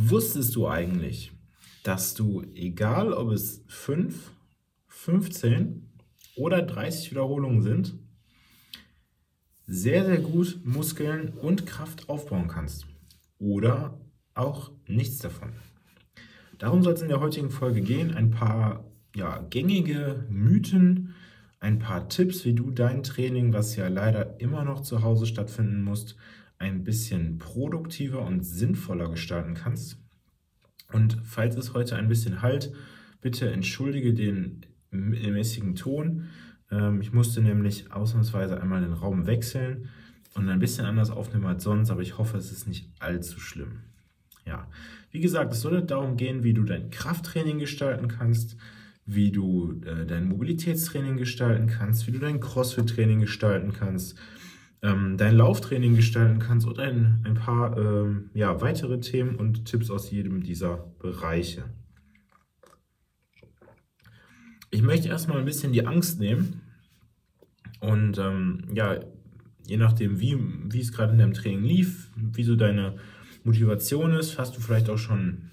Wusstest du eigentlich, dass du, egal ob es 5, 15 oder 30 Wiederholungen sind, sehr, sehr gut Muskeln und Kraft aufbauen kannst? Oder auch nichts davon. Darum soll es in der heutigen Folge gehen. Ein paar ja, gängige Mythen, ein paar Tipps, wie du dein Training, was ja leider immer noch zu Hause stattfinden muss, ein bisschen produktiver und sinnvoller gestalten kannst. Und falls es heute ein bisschen halt, bitte entschuldige den mäßigen Ton. Ähm, ich musste nämlich ausnahmsweise einmal den Raum wechseln und ein bisschen anders aufnehmen als sonst, aber ich hoffe, es ist nicht allzu schlimm. Ja, wie gesagt, es soll darum gehen, wie du dein Krafttraining gestalten kannst, wie du äh, dein Mobilitätstraining gestalten kannst, wie du dein Crossfit-Training gestalten kannst, ähm, dein Lauftraining gestalten kannst und ein, ein paar ähm, ja, weitere Themen und Tipps aus jedem dieser Bereiche. Ich möchte erstmal ein bisschen die Angst nehmen und ähm, ja, je nachdem, wie, wie es gerade in deinem Training lief, wie so deine Motivation ist, hast du vielleicht auch schon,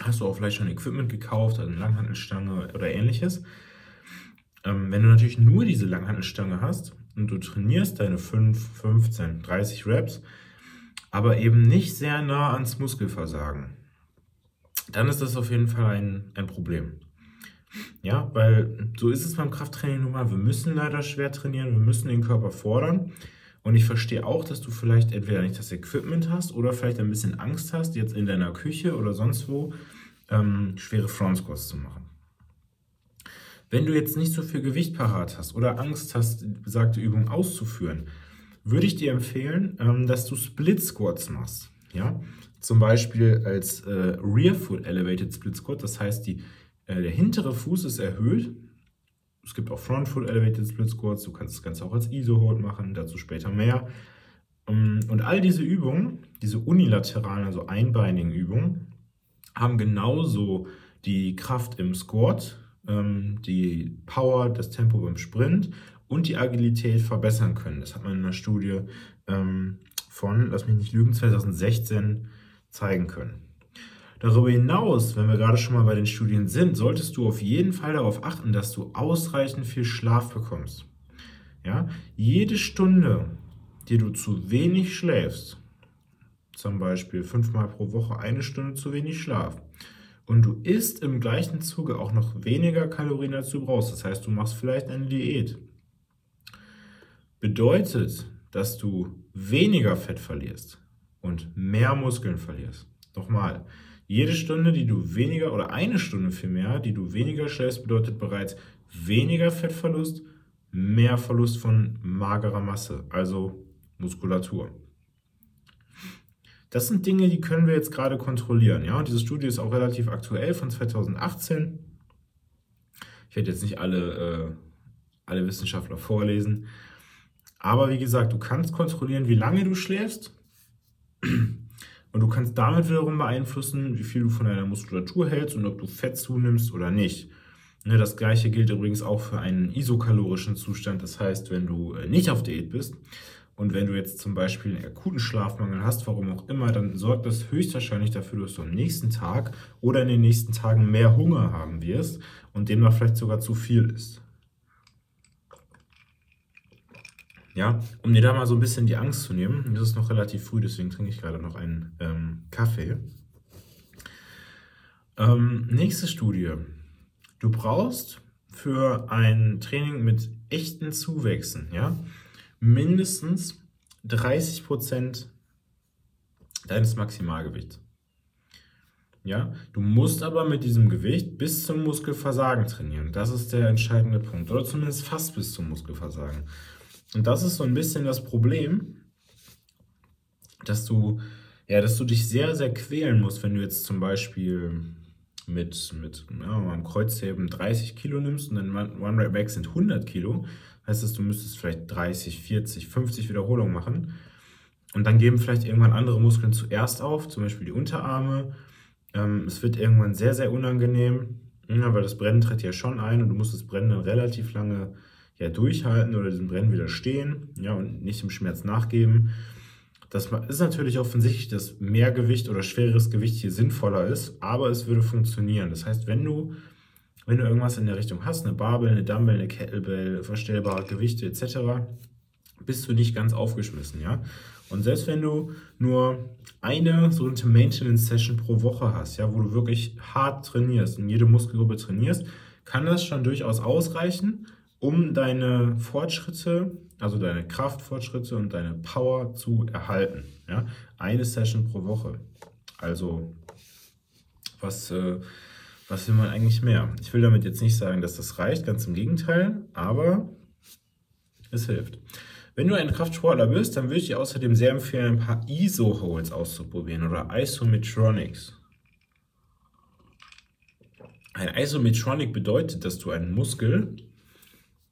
hast du auch vielleicht schon Equipment gekauft, also eine Langhantelstange oder ähnliches. Ähm, wenn du natürlich nur diese Langhantelstange hast, und du trainierst deine 5, 15, 30 Reps, aber eben nicht sehr nah ans Muskelversagen, dann ist das auf jeden Fall ein, ein Problem. Ja, weil so ist es beim Krafttraining nun mal. Wir müssen leider schwer trainieren, wir müssen den Körper fordern. Und ich verstehe auch, dass du vielleicht entweder nicht das Equipment hast oder vielleicht ein bisschen Angst hast, jetzt in deiner Küche oder sonst wo ähm, schwere Front Squats zu machen. Wenn du jetzt nicht so viel Gewicht parat hast oder Angst hast, besagte Übung auszuführen, würde ich dir empfehlen, ähm, dass du Split Squats machst. Ja? Zum Beispiel als äh, Rear Foot Elevated Split Squat, das heißt, die, äh, der hintere Fuß ist erhöht. Es gibt auch Front Foot Elevated Split Squats, du kannst das Ganze auch als ISO-Hold machen, dazu später mehr. Ähm, und all diese Übungen, diese unilateralen, also einbeinigen Übungen, haben genauso die Kraft im Squat die Power, das Tempo beim Sprint und die Agilität verbessern können. Das hat man in einer Studie ähm, von, lass mich nicht lügen, 2016 zeigen können. Darüber hinaus, wenn wir gerade schon mal bei den Studien sind, solltest du auf jeden Fall darauf achten, dass du ausreichend viel Schlaf bekommst. Ja? Jede Stunde, die du zu wenig schläfst, zum Beispiel fünfmal pro Woche eine Stunde zu wenig Schlaf, und du isst im gleichen Zuge auch noch weniger Kalorien, als du brauchst. Das heißt, du machst vielleicht eine Diät. Bedeutet, dass du weniger Fett verlierst und mehr Muskeln verlierst. Nochmal, jede Stunde, die du weniger oder eine Stunde vielmehr, die du weniger schläfst, bedeutet bereits weniger Fettverlust, mehr Verlust von magerer Masse, also Muskulatur. Das sind Dinge, die können wir jetzt gerade kontrollieren. Ja? Und diese Studie ist auch relativ aktuell von 2018. Ich werde jetzt nicht alle, äh, alle Wissenschaftler vorlesen. Aber wie gesagt, du kannst kontrollieren, wie lange du schläfst. Und du kannst damit wiederum beeinflussen, wie viel du von deiner Muskulatur hältst und ob du Fett zunimmst oder nicht. Ne, das gleiche gilt übrigens auch für einen isokalorischen Zustand. Das heißt, wenn du äh, nicht auf Diät bist und wenn du jetzt zum Beispiel einen akuten Schlafmangel hast, warum auch immer, dann sorgt das höchstwahrscheinlich dafür, dass du am nächsten Tag oder in den nächsten Tagen mehr Hunger haben wirst und demnach vielleicht sogar zu viel ist. Ja, um dir da mal so ein bisschen die Angst zu nehmen, es ist noch relativ früh, deswegen trinke ich gerade noch einen ähm, Kaffee. Ähm, nächste Studie. Du brauchst für ein Training mit echten Zuwächsen, ja, mindestens 30 Prozent deines Maximalgewichts. Ja, du musst aber mit diesem Gewicht bis zum Muskelversagen trainieren. Das ist der entscheidende Punkt. Oder zumindest fast bis zum Muskelversagen. Und das ist so ein bisschen das Problem, dass du, ja, dass du dich sehr, sehr quälen musst, wenn du jetzt zum Beispiel mit, mit ja, einem Kreuzheben 30 Kilo nimmst und dann One Rep Max sind 100 Kilo, heißt das, du müsstest vielleicht 30, 40, 50 Wiederholungen machen. Und dann geben vielleicht irgendwann andere Muskeln zuerst auf, zum Beispiel die Unterarme. Ähm, es wird irgendwann sehr, sehr unangenehm, ja, weil das Brennen tritt ja schon ein und du musst das Brennen dann relativ lange ja, durchhalten oder diesen Brennen widerstehen ja, und nicht dem Schmerz nachgeben. Das ist natürlich offensichtlich, dass mehr Gewicht oder schwereres Gewicht hier sinnvoller ist, aber es würde funktionieren. Das heißt, wenn du, wenn du irgendwas in der Richtung hast, eine Barbell, eine Dumbbell, eine Kettlebell, verstellbare Gewichte etc., bist du nicht ganz aufgeschmissen, ja. Und selbst wenn du nur eine sogenannte Maintenance-Session pro Woche hast, ja, wo du wirklich hart trainierst und jede Muskelgruppe trainierst, kann das schon durchaus ausreichen, um deine Fortschritte, also deine Kraftfortschritte und deine Power zu erhalten. Ja? Eine Session pro Woche. Also, was, äh, was will man eigentlich mehr? Ich will damit jetzt nicht sagen, dass das reicht, ganz im Gegenteil, aber es hilft. Wenn du ein Kraftsportler bist, dann würde ich dir außerdem sehr empfehlen, ein paar ISO-Holds auszuprobieren oder Isometronics. Ein Isometronic bedeutet, dass du einen Muskel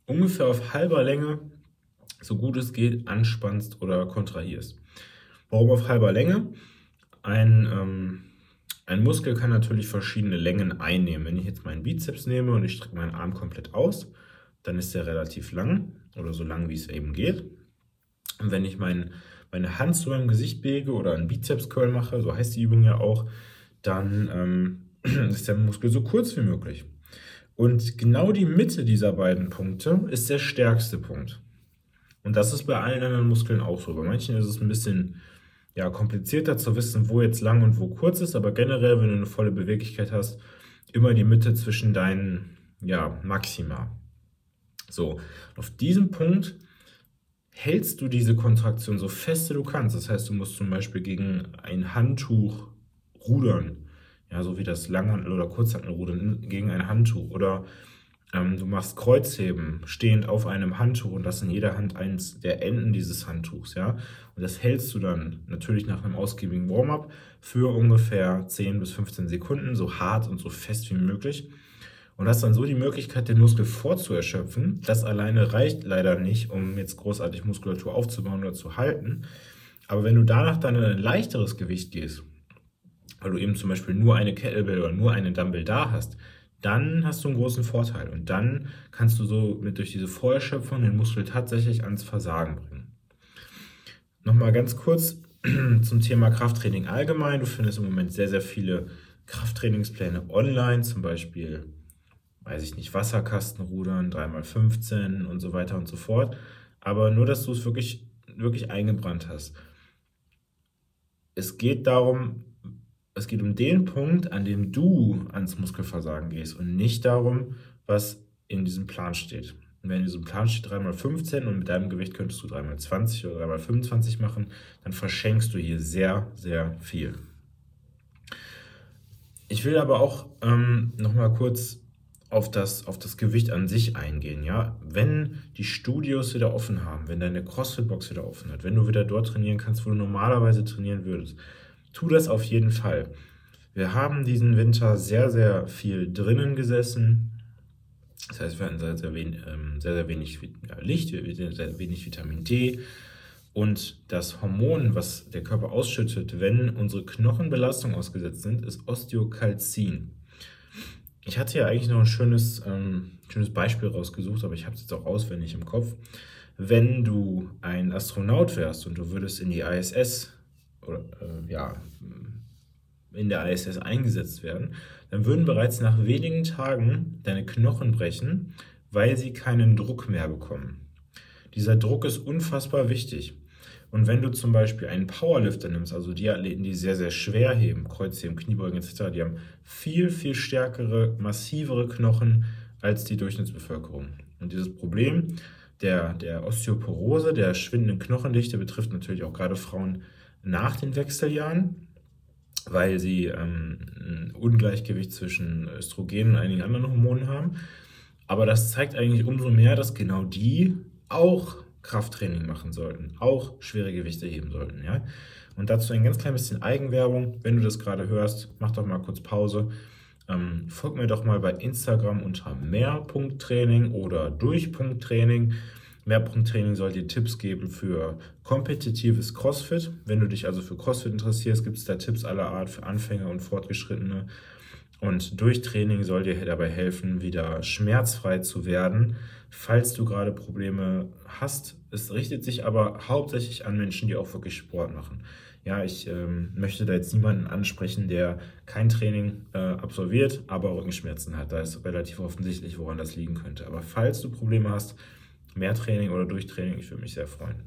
ungefähr auf halber Länge, so gut es geht, anspannst oder kontrahierst. Warum auf halber Länge? Ein, ähm, ein Muskel kann natürlich verschiedene Längen einnehmen. Wenn ich jetzt meinen Bizeps nehme und ich strecke meinen Arm komplett aus, dann ist der relativ lang oder so lang, wie es eben geht. Und wenn ich mein, meine Hand zu meinem Gesicht bewege oder einen Bizeps-Curl mache, so heißt die Übung ja auch, dann ähm, ist der Muskel so kurz wie möglich. Und genau die Mitte dieser beiden Punkte ist der stärkste Punkt. Und das ist bei allen anderen Muskeln auch so. Bei manchen ist es ein bisschen ja, komplizierter zu wissen, wo jetzt lang und wo kurz ist, aber generell, wenn du eine volle Beweglichkeit hast, immer die Mitte zwischen deinen ja, Maxima. So, auf diesem Punkt hältst du diese Kontraktion so fest du kannst. Das heißt, du musst zum Beispiel gegen ein Handtuch rudern ja, so wie das Langhandel- oder Kurzhandelrudern gegen ein Handtuch. Oder ähm, du machst Kreuzheben stehend auf einem Handtuch und das in jeder Hand eins der Enden dieses Handtuchs, ja. Und das hältst du dann natürlich nach einem ausgiebigen Warm-up für ungefähr 10 bis 15 Sekunden, so hart und so fest wie möglich. Und hast dann so die Möglichkeit, den Muskel vorzuerschöpfen. Das alleine reicht leider nicht, um jetzt großartig Muskulatur aufzubauen oder zu halten. Aber wenn du danach dann in ein leichteres Gewicht gehst, weil du eben zum Beispiel nur eine Kettlebell oder nur eine Dumbbell da hast, dann hast du einen großen Vorteil. Und dann kannst du so mit durch diese Vorerschöpfung den Muskel tatsächlich ans Versagen bringen. Nochmal ganz kurz zum Thema Krafttraining allgemein. Du findest im Moment sehr, sehr viele Krafttrainingspläne online, zum Beispiel, weiß ich nicht, Wasserkastenrudern, 3x15 und so weiter und so fort. Aber nur, dass du es wirklich, wirklich eingebrannt hast. Es geht darum, es geht um den Punkt, an dem du ans Muskelversagen gehst und nicht darum, was in diesem Plan steht. Und wenn in diesem Plan steht 3x15 und mit deinem Gewicht könntest du 3x20 oder 3x25 machen, dann verschenkst du hier sehr, sehr viel. Ich will aber auch ähm, nochmal kurz auf das, auf das Gewicht an sich eingehen. Ja? Wenn die Studios wieder offen haben, wenn deine CrossFit-Box wieder offen hat, wenn du wieder dort trainieren kannst, wo du normalerweise trainieren würdest, tu das auf jeden Fall. Wir haben diesen Winter sehr, sehr viel drinnen gesessen. Das heißt, wir hatten sehr, sehr, wenig, ähm, sehr, sehr wenig Licht, sehr, wenig Vitamin D. Und das Hormon, was der Körper ausschüttet, wenn unsere Knochenbelastung ausgesetzt sind, ist Osteokalzin. Ich hatte ja eigentlich noch ein schönes, ähm, schönes Beispiel rausgesucht, aber ich habe es jetzt auch auswendig im Kopf. Wenn du ein Astronaut wärst und du würdest in die ISS oder äh, ja, in der ISS eingesetzt werden, dann würden bereits nach wenigen Tagen deine Knochen brechen, weil sie keinen Druck mehr bekommen. Dieser Druck ist unfassbar wichtig. Und wenn du zum Beispiel einen Powerlifter nimmst, also die Athleten, die sehr, sehr schwer heben, Kreuzheben, Kniebeugen etc., die haben viel, viel stärkere, massivere Knochen als die Durchschnittsbevölkerung. Und dieses Problem der, der Osteoporose, der schwindenden Knochendichte, betrifft natürlich auch gerade Frauen nach den Wechseljahren, weil sie ähm, ein Ungleichgewicht zwischen Östrogen und einigen anderen Hormonen haben. Aber das zeigt eigentlich umso mehr, dass genau die auch Krafttraining machen sollten, auch schwere Gewichte heben sollten. Ja? Und dazu ein ganz klein bisschen Eigenwerbung. Wenn du das gerade hörst, mach doch mal kurz Pause. Ähm, folg mir doch mal bei Instagram unter mehr.training oder durch.training. Mehrpunkttraining soll dir Tipps geben für kompetitives CrossFit. Wenn du dich also für CrossFit interessierst, gibt es da Tipps aller Art für Anfänger und Fortgeschrittene. Und Durchtraining soll dir dabei helfen, wieder schmerzfrei zu werden, falls du gerade Probleme hast. Es richtet sich aber hauptsächlich an Menschen, die auch wirklich Sport machen. Ja, ich ähm, möchte da jetzt niemanden ansprechen, der kein Training äh, absolviert, aber Rückenschmerzen hat. Da ist relativ offensichtlich, woran das liegen könnte. Aber falls du Probleme hast, mehr Training oder Durchtraining, ich würde mich sehr freuen.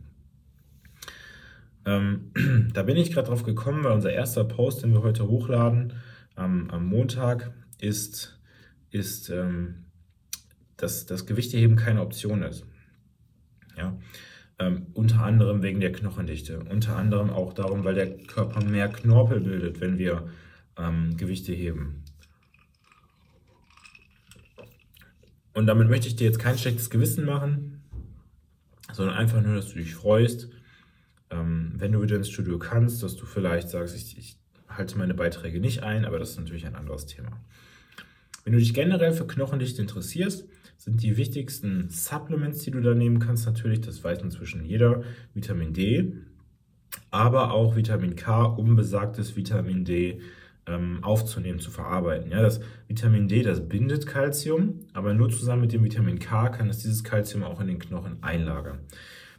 Ähm, da bin ich gerade drauf gekommen, weil unser erster Post, den wir heute hochladen, am, am Montag, ist, ist ähm, dass das Gewichteheben keine Option ist. Ja? Ähm, unter anderem wegen der Knochendichte. Unter anderem auch darum, weil der Körper mehr Knorpel bildet, wenn wir ähm, Gewichte heben. Und damit möchte ich dir jetzt kein schlechtes Gewissen machen, sondern einfach nur, dass du dich freust, ähm, wenn du wieder ins Studio kannst, dass du vielleicht sagst, ich, ich halte meine Beiträge nicht ein, aber das ist natürlich ein anderes Thema. Wenn du dich generell für Knochendichte interessierst, sind die wichtigsten Supplements, die du da nehmen kannst, natürlich, das weiß inzwischen jeder, Vitamin D, aber auch Vitamin K, um besagtes Vitamin D ähm, aufzunehmen, zu verarbeiten. Ja, das Vitamin D, das bindet Kalzium, aber nur zusammen mit dem Vitamin K kann es dieses Kalzium auch in den Knochen einlagern.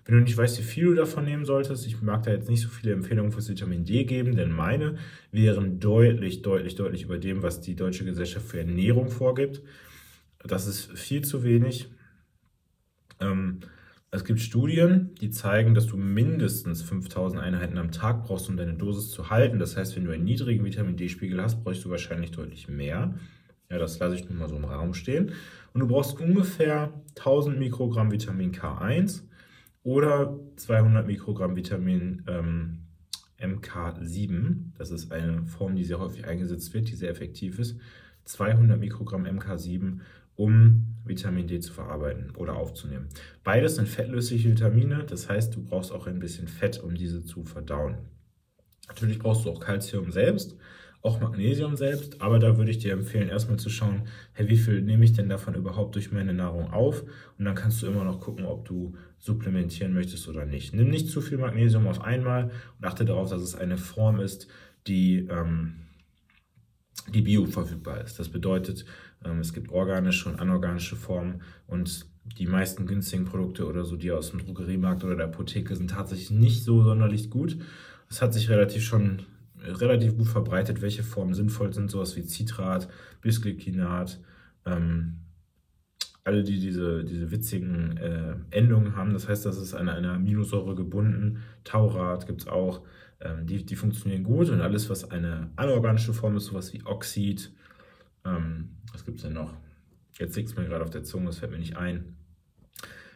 Wenn du nicht weißt, wie viel du davon nehmen solltest, ich mag da jetzt nicht so viele Empfehlungen fürs Vitamin D geben, denn meine wären deutlich, deutlich, deutlich über dem, was die Deutsche Gesellschaft für Ernährung vorgibt. Das ist viel zu wenig. Ähm, es gibt Studien, die zeigen, dass du mindestens 5000 Einheiten am Tag brauchst, um deine Dosis zu halten. Das heißt, wenn du einen niedrigen Vitamin D-Spiegel hast, brauchst du wahrscheinlich deutlich mehr. Ja, das lasse ich nun mal so im Raum stehen. Und du brauchst ungefähr 1000 Mikrogramm Vitamin K1 oder 200 Mikrogramm Vitamin ähm, MK7. Das ist eine Form, die sehr häufig eingesetzt wird, die sehr effektiv ist. 200 Mikrogramm MK7 um Vitamin D zu verarbeiten oder aufzunehmen. Beides sind fettlösliche Vitamine, das heißt, du brauchst auch ein bisschen Fett, um diese zu verdauen. Natürlich brauchst du auch Kalzium selbst, auch Magnesium selbst, aber da würde ich dir empfehlen, erstmal zu schauen, hey, wie viel nehme ich denn davon überhaupt durch meine Nahrung auf? Und dann kannst du immer noch gucken, ob du supplementieren möchtest oder nicht. Nimm nicht zu viel Magnesium auf einmal und achte darauf, dass es eine Form ist, die, ähm, die bioverfügbar ist. Das bedeutet, ähm, es gibt organische und anorganische Formen und die meisten günstigen Produkte oder so, die aus dem Drogeriemarkt oder der Apotheke sind tatsächlich nicht so sonderlich gut. Es hat sich relativ schon relativ gut verbreitet, welche Formen sinnvoll sind, sowas wie Citrat, Bisglycinat, ähm, alle, die diese, diese witzigen äh, Endungen haben. Das heißt, das ist an eine Aminosäure gebunden. Taurat gibt es auch. Ähm, die, die funktionieren gut und alles, was eine anorganische Form ist, sowas wie Oxid, ähm, was gibt es denn noch? Jetzt liegt es mir gerade auf der Zunge, das fällt mir nicht ein.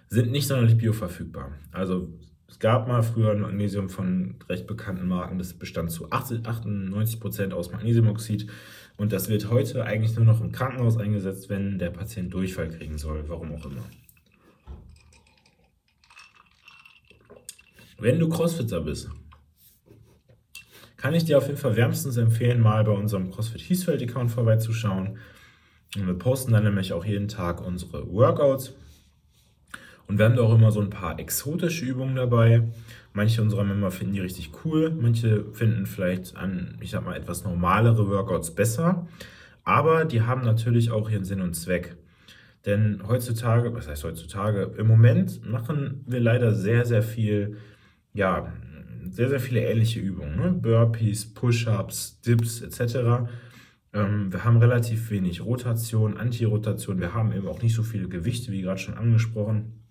Sind nicht sonderlich bioverfügbar. Also es gab mal früher ein Magnesium von recht bekannten Marken, das bestand zu 80, 98% aus Magnesiumoxid. Und das wird heute eigentlich nur noch im Krankenhaus eingesetzt, wenn der Patient Durchfall kriegen soll, warum auch immer. Wenn du Crossfitter bist, kann ich dir auf jeden Fall wärmstens empfehlen, mal bei unserem CrossFit Hiesfeld-Account vorbeizuschauen. Und wir posten dann nämlich auch jeden Tag unsere Workouts. Und wir haben da auch immer so ein paar exotische Übungen dabei. Manche unserer Member finden die richtig cool, manche finden vielleicht an, ich sag mal, etwas normalere Workouts besser. Aber die haben natürlich auch ihren Sinn und Zweck. Denn heutzutage, was heißt heutzutage, im Moment machen wir leider sehr, sehr viel, ja, sehr, sehr viele ähnliche Übungen. Ne? Burpees, Push-Ups, Dips etc. Ähm, wir haben relativ wenig Rotation, Antirotation. Wir haben eben auch nicht so viele Gewichte, wie gerade schon angesprochen.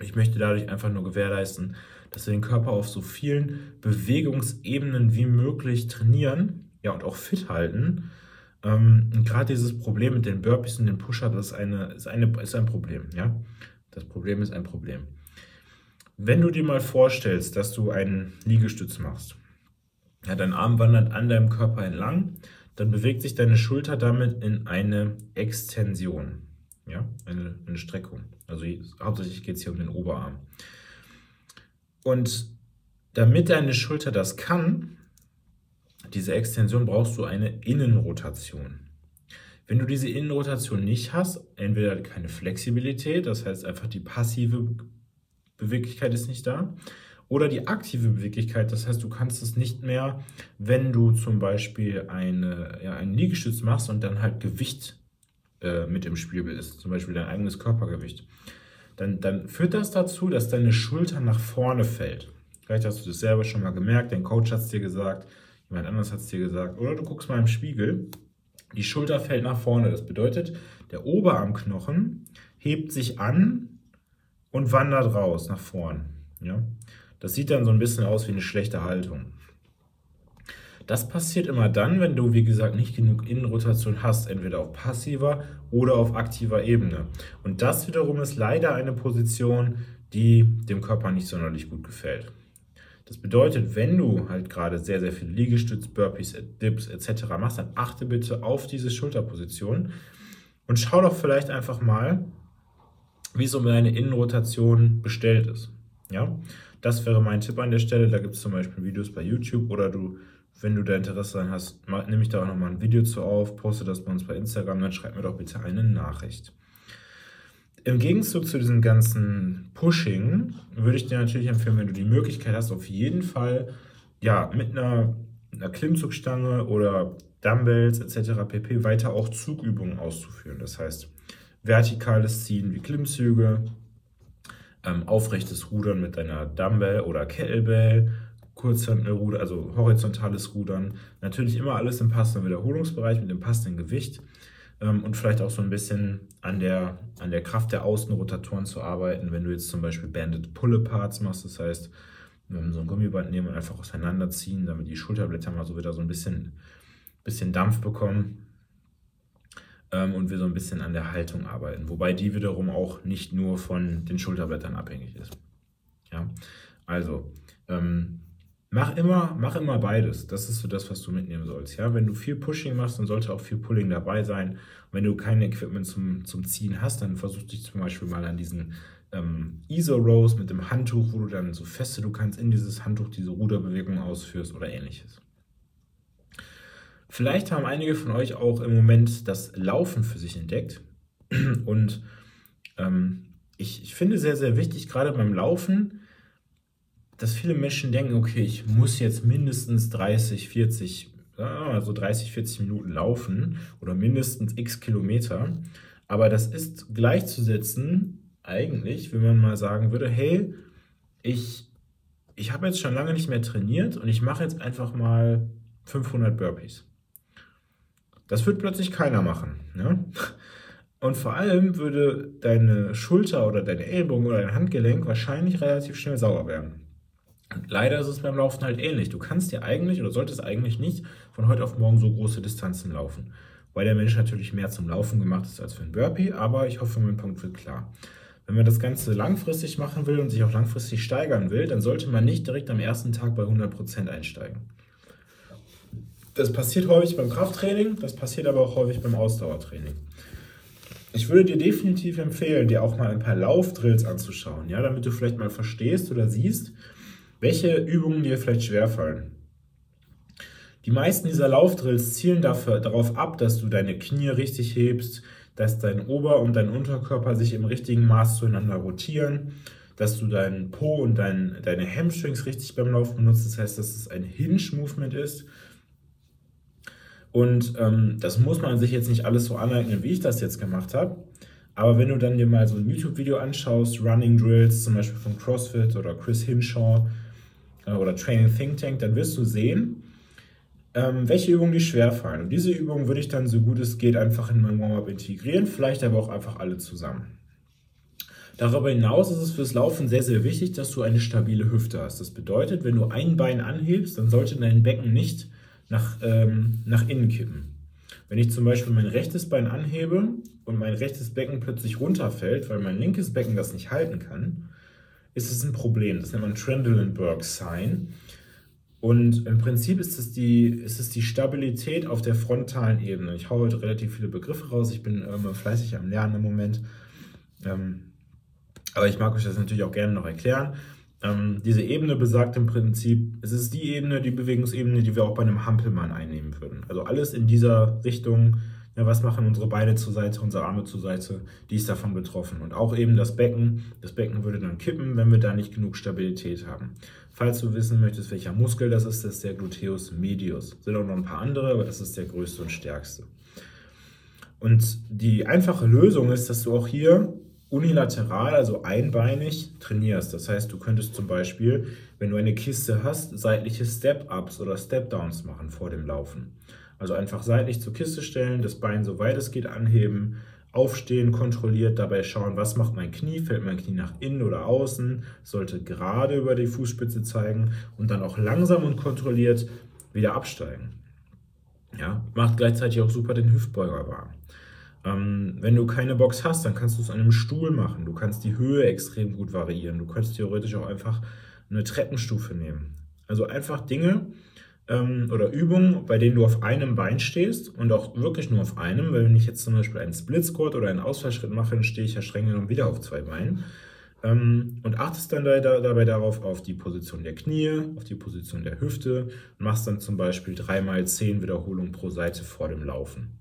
Ich möchte dadurch einfach nur gewährleisten, dass wir den Körper auf so vielen Bewegungsebenen wie möglich trainieren ja, und auch fit halten. Ähm, gerade dieses Problem mit den Burpees und den Push-Ups ist, eine, ist, eine, ist ein Problem. Ja? Das Problem ist ein Problem. Wenn du dir mal vorstellst, dass du einen Liegestütz machst, ja, dein Arm wandert an deinem Körper entlang, dann bewegt sich deine Schulter damit in eine Extension, ja, eine, eine Streckung. Also hauptsächlich geht es hier um den Oberarm. Und damit deine Schulter das kann, diese Extension, brauchst du eine Innenrotation. Wenn du diese Innenrotation nicht hast, entweder keine Flexibilität, das heißt einfach die passive Beweglichkeit ist nicht da. Oder die aktive Beweglichkeit, das heißt, du kannst es nicht mehr, wenn du zum Beispiel eine, ja, einen Liegestütz machst und dann halt Gewicht äh, mit im Spiel ist, zum Beispiel dein eigenes Körpergewicht. Dann, dann führt das dazu, dass deine Schulter nach vorne fällt. Vielleicht hast du das selber schon mal gemerkt, dein Coach hat es dir gesagt, jemand anderes hat es dir gesagt, oder du guckst mal im Spiegel, die Schulter fällt nach vorne. Das bedeutet, der Oberarmknochen hebt sich an und wandert raus nach vorn. Ja? Das sieht dann so ein bisschen aus wie eine schlechte Haltung. Das passiert immer dann, wenn du, wie gesagt, nicht genug Innenrotation hast, entweder auf passiver oder auf aktiver Ebene. Und das wiederum ist leider eine Position, die dem Körper nicht sonderlich gut gefällt. Das bedeutet, wenn du halt gerade sehr, sehr viele Liegestütz, Burpees, Dips etc. machst, dann achte bitte auf diese Schulterposition und schau doch vielleicht einfach mal, wie es um deine Innenrotation bestellt ist. Ja, das wäre mein Tipp an der Stelle. Da gibt es zum Beispiel Videos bei YouTube oder du, wenn du da Interesse daran hast, nehme ich da auch nochmal ein Video zu auf, poste das bei uns bei Instagram, dann schreib mir doch bitte eine Nachricht. Im Gegenzug zu diesem ganzen Pushing würde ich dir natürlich empfehlen, wenn du die Möglichkeit hast, auf jeden Fall ja, mit einer, einer Klimmzugstange oder Dumbbells etc. pp. weiter auch Zugübungen auszuführen. Das heißt, vertikales Ziehen wie Klimmzüge, ähm, aufrechtes Rudern mit deiner Dumbbell oder Kettlebell, Kurzhantelruder, also horizontales Rudern. Natürlich immer alles im passenden Wiederholungsbereich mit dem passenden Gewicht ähm, und vielleicht auch so ein bisschen an der, an der Kraft der Außenrotatoren zu arbeiten, wenn du jetzt zum Beispiel Banded Pull-Aparts machst, das heißt, so ein Gummiband nehmen und einfach auseinanderziehen, damit die Schulterblätter mal so wieder so ein bisschen, bisschen Dampf bekommen ähm, und wir so ein bisschen an der Haltung arbeiten. Wobei die wiederum auch nicht nur von den Schulterblättern abhängig ist. Ja, also ähm, mach, immer, mach immer beides. Das ist so das, was du mitnehmen sollst. Ja, wenn du viel Pushing machst, dann sollte auch viel Pulling dabei sein. Wenn du kein Equipment zum, zum Ziehen hast, dann versuch dich zum Beispiel mal an diesen ähm, ISO-Rows mit dem Handtuch, wo du dann so feste du kannst in dieses Handtuch diese Ruderbewegung ausführst oder ähnliches. Vielleicht haben einige von euch auch im Moment das Laufen für sich entdeckt. Und ähm, ich, ich finde sehr, sehr wichtig, gerade beim Laufen, dass viele Menschen denken, okay, ich muss jetzt mindestens 30, 40, also 30, 40 Minuten laufen oder mindestens x Kilometer. Aber das ist gleichzusetzen, eigentlich, wenn man mal sagen würde, hey, ich, ich habe jetzt schon lange nicht mehr trainiert und ich mache jetzt einfach mal 500 Burpees. Das wird plötzlich keiner machen. Ne? Und vor allem würde deine Schulter oder deine Ellbogen oder dein Handgelenk wahrscheinlich relativ schnell sauer werden. Leider ist es beim Laufen halt ähnlich. Du kannst dir eigentlich oder solltest eigentlich nicht von heute auf morgen so große Distanzen laufen. Weil der Mensch natürlich mehr zum Laufen gemacht ist als für ein Burpee, aber ich hoffe, mein Punkt wird klar. Wenn man das Ganze langfristig machen will und sich auch langfristig steigern will, dann sollte man nicht direkt am ersten Tag bei 100% einsteigen. Das passiert häufig beim Krafttraining, das passiert aber auch häufig beim Ausdauertraining. Ich würde dir definitiv empfehlen, dir auch mal ein paar Laufdrills anzuschauen, ja, damit du vielleicht mal verstehst oder siehst, welche Übungen dir vielleicht schwerfallen. Die meisten dieser Laufdrills zielen dafür, darauf ab, dass du deine Knie richtig hebst, dass dein Ober- und dein Unterkörper sich im richtigen Maß zueinander rotieren, dass du deinen Po und dein, deine Hamstrings richtig beim Laufen benutzt. Das heißt, dass es ein Hinge-Movement ist und ähm, das muss man sich jetzt nicht alles so aneignen, wie ich das jetzt gemacht habe. Aber wenn du dann dir mal so ein YouTube-Video anschaust, Running Drills, zum Beispiel von CrossFit oder Chris Hinshaw äh, oder Training Think Tank, dann wirst du sehen, ähm, welche Übungen dir schwerfallen. Und diese Übungen würde ich dann so gut es geht einfach in mein Warm-up integrieren, vielleicht aber auch einfach alle zusammen. Darüber hinaus ist es fürs Laufen sehr, sehr wichtig, dass du eine stabile Hüfte hast. Das bedeutet, wenn du ein Bein anhebst, dann sollte dein Becken nicht nach, ähm, nach innen kippen. Wenn ich zum Beispiel mein rechtes Bein anhebe und mein rechtes Becken plötzlich runterfällt, weil mein linkes Becken das nicht halten kann, ist es ein Problem. Das nennt man Trendelenburg Sign. Und im Prinzip ist es, die, ist es die Stabilität auf der frontalen Ebene. Ich haue heute relativ viele Begriffe raus. Ich bin ähm, fleißig am Lernen im Moment. Ähm, aber ich mag euch das natürlich auch gerne noch erklären. Ähm, diese Ebene besagt im Prinzip, es ist die Ebene, die Bewegungsebene, die wir auch bei einem Hampelmann einnehmen würden. Also alles in dieser Richtung, Ja, was machen unsere Beine zur Seite, unsere Arme zur Seite? Die ist davon betroffen. Und auch eben das Becken. Das Becken würde dann kippen, wenn wir da nicht genug Stabilität haben. Falls du wissen möchtest, welcher Muskel das ist, das ist der Gluteus medius. Sind auch noch ein paar andere, aber das ist der größte und stärkste. Und die einfache Lösung ist, dass du auch hier unilateral, also einbeinig trainierst. Das heißt, du könntest zum Beispiel, wenn du eine Kiste hast, seitliche Step-Ups oder Step-Downs machen vor dem Laufen. Also einfach seitlich zur Kiste stellen, das Bein so weit es geht anheben, aufstehen, kontrolliert, dabei schauen, was macht mein Knie, fällt mein Knie nach innen oder außen, sollte gerade über die Fußspitze zeigen und dann auch langsam und kontrolliert wieder absteigen. Ja, macht gleichzeitig auch super den Hüftbeuger warm. Ähm, wenn du keine Box hast, dann kannst du es an einem Stuhl machen. Du kannst die Höhe extrem gut variieren. Du kannst theoretisch auch einfach eine Treppenstufe nehmen. Also einfach Dinge ähm, oder Übungen, bei denen du auf einem Bein stehst und auch wirklich nur auf einem. Weil wenn ich jetzt zum Beispiel einen Split Squat oder einen Ausfallschritt mache, dann stehe ich ja streng genommen wieder auf zwei Beinen. Ähm, und achtest dann da, dabei darauf auf die Position der Knie, auf die Position der Hüfte und machst dann zum Beispiel dreimal zehn Wiederholungen pro Seite vor dem Laufen.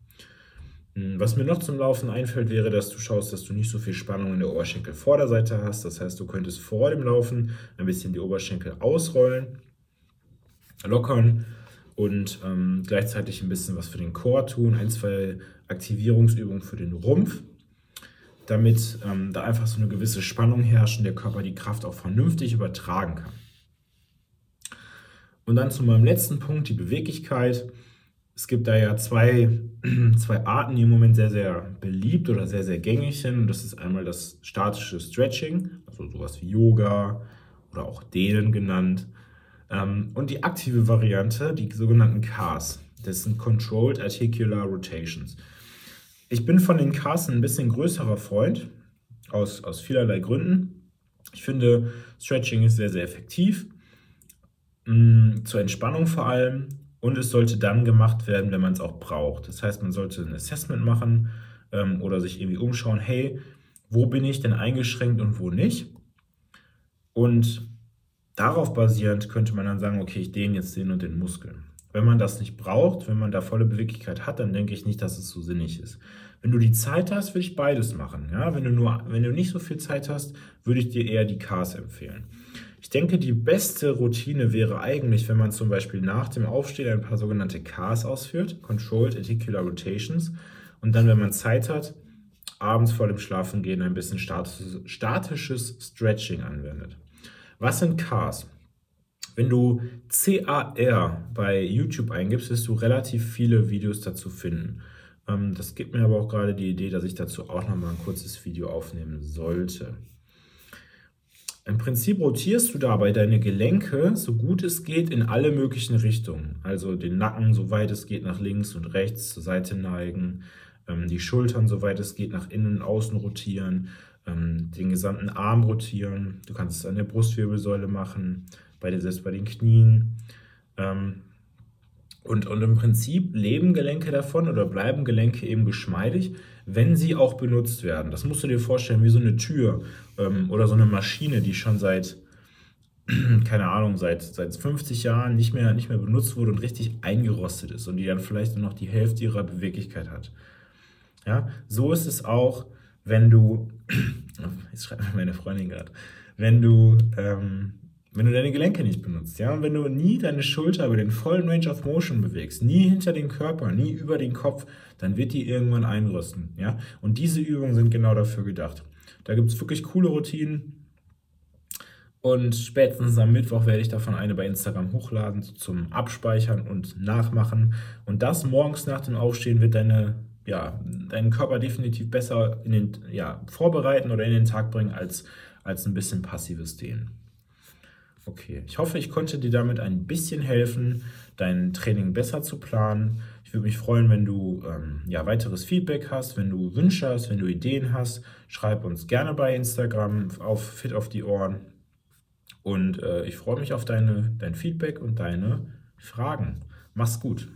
Hm, was mir noch zum Laufen einfällt, wäre, dass du schaust, dass du nicht so viel Spannung in der Oberschenkelvorderseite hast. Das heißt, du könntest vor dem Laufen ein bisschen die Oberschenkel ausrollen, lockern und ähm, gleichzeitig ein bisschen was für den Chor tun. Ein, zwei Aktivierungsübungen für den Rumpf, damit ähm, da einfach so eine gewisse Spannung herrscht und der Körper die Kraft auch vernünftig übertragen kann. Und dann zu meinem letzten Punkt, die Beweglichkeit. Es gibt da ja zwei, zwei Arten, die im Moment sehr, sehr beliebt oder sehr, sehr gängig sind. Und das ist einmal das statische Stretching, also sowas wie Yoga oder auch Dehnen genannt. Ähm, und die aktive Variante, die sogenannten CARs. Das sind Controlled Articular Rotations. Ich bin von den CARs ein bisschen größerer Freund, aus, aus vielerlei Gründen. Ich finde, Stretching ist sehr, sehr effektiv. Mm, zur Entspannung vor allem und es sollte dann gemacht werden, wenn man es auch braucht. Das heißt, man sollte ein Assessment machen ähm, oder sich irgendwie umschauen, hey, wo bin ich denn eingeschränkt und wo nicht? Und darauf basierend könnte man dann sagen, okay, ich dehne jetzt den und den Muskel. Wenn man das nicht braucht, wenn man da volle Beweglichkeit hat, dann denke ich nicht, dass es so sinnig ist. Wenn du die Zeit hast, würde ich beides machen. Ja? Wenn, du nur, wenn du nicht so viel Zeit hast, würde ich dir eher die Cars empfehlen. Ich denke, die beste Routine wäre eigentlich, wenn man zum Beispiel nach dem Aufstehen ein paar sogenannte Cars ausführt, Controlled Articular Rotations, und dann, wenn man Zeit hat, abends vor dem Schlafengehen ein bisschen statisches Stretching anwendet. Was sind Cars? Wenn du CAR bei YouTube eingibst, wirst du relativ viele Videos dazu finden. Ähm, das gibt mir aber auch gerade die Idee, dass ich dazu auch nochmal ein kurzes Video aufnehmen sollte. Im Prinzip rotierst du dabei deine Gelenke, so gut es geht, in alle möglichen Richtungen. Also den Nacken, soweit es geht, nach links und rechts zur Seite neigen, ähm, die Schultern, soweit es geht, nach innen und außen rotieren, ähm, den gesamten Arm rotieren. Du kannst es an der Brustwirbelsäule machen, bei dir selbst bei den Knien. Ähm, und, und im Prinzip leben Gelenke davon oder bleiben Gelenke eben geschmeidig, wenn sie auch benutzt werden. Das musst du dir vorstellen wie so eine Tür ähm, oder so eine Maschine, die schon seit, keine Ahnung, seit, seit 50 Jahren nicht mehr, nicht mehr benutzt wurde und richtig eingerostet ist und die dann vielleicht nur noch die Hälfte ihrer Beweglichkeit hat. Ja, so ist es auch, wenn du, jetzt schreibt meine Freundin gerade, wenn du ähm, wenn du deine Gelenke nicht benutzt, ja, und wenn du nie deine Schulter über den vollen Range of Motion bewegst, nie hinter den Körper, nie über den Kopf, dann wird die irgendwann einrüsten, ja. Und diese Übungen sind genau dafür gedacht. Da gibt es wirklich coole Routinen. Und spätestens am Mittwoch werde ich davon eine bei Instagram hochladen zum Abspeichern und Nachmachen. Und das morgens nach dem Aufstehen wird deine, ja, deinen Körper definitiv besser in den, ja, vorbereiten oder in den Tag bringen als, als ein bisschen passives Dehnen. Okay, ich hoffe, ich konnte dir damit ein bisschen helfen, dein Training besser zu planen. Ich würde mich freuen, wenn du ähm, ja, weiteres Feedback hast, wenn du Wünsche hast, wenn du Ideen hast. Schreib uns gerne bei Instagram auf Fit auf die Ohren. Und äh, ich freue mich auf deine, dein Feedback und deine Fragen. Mach's gut.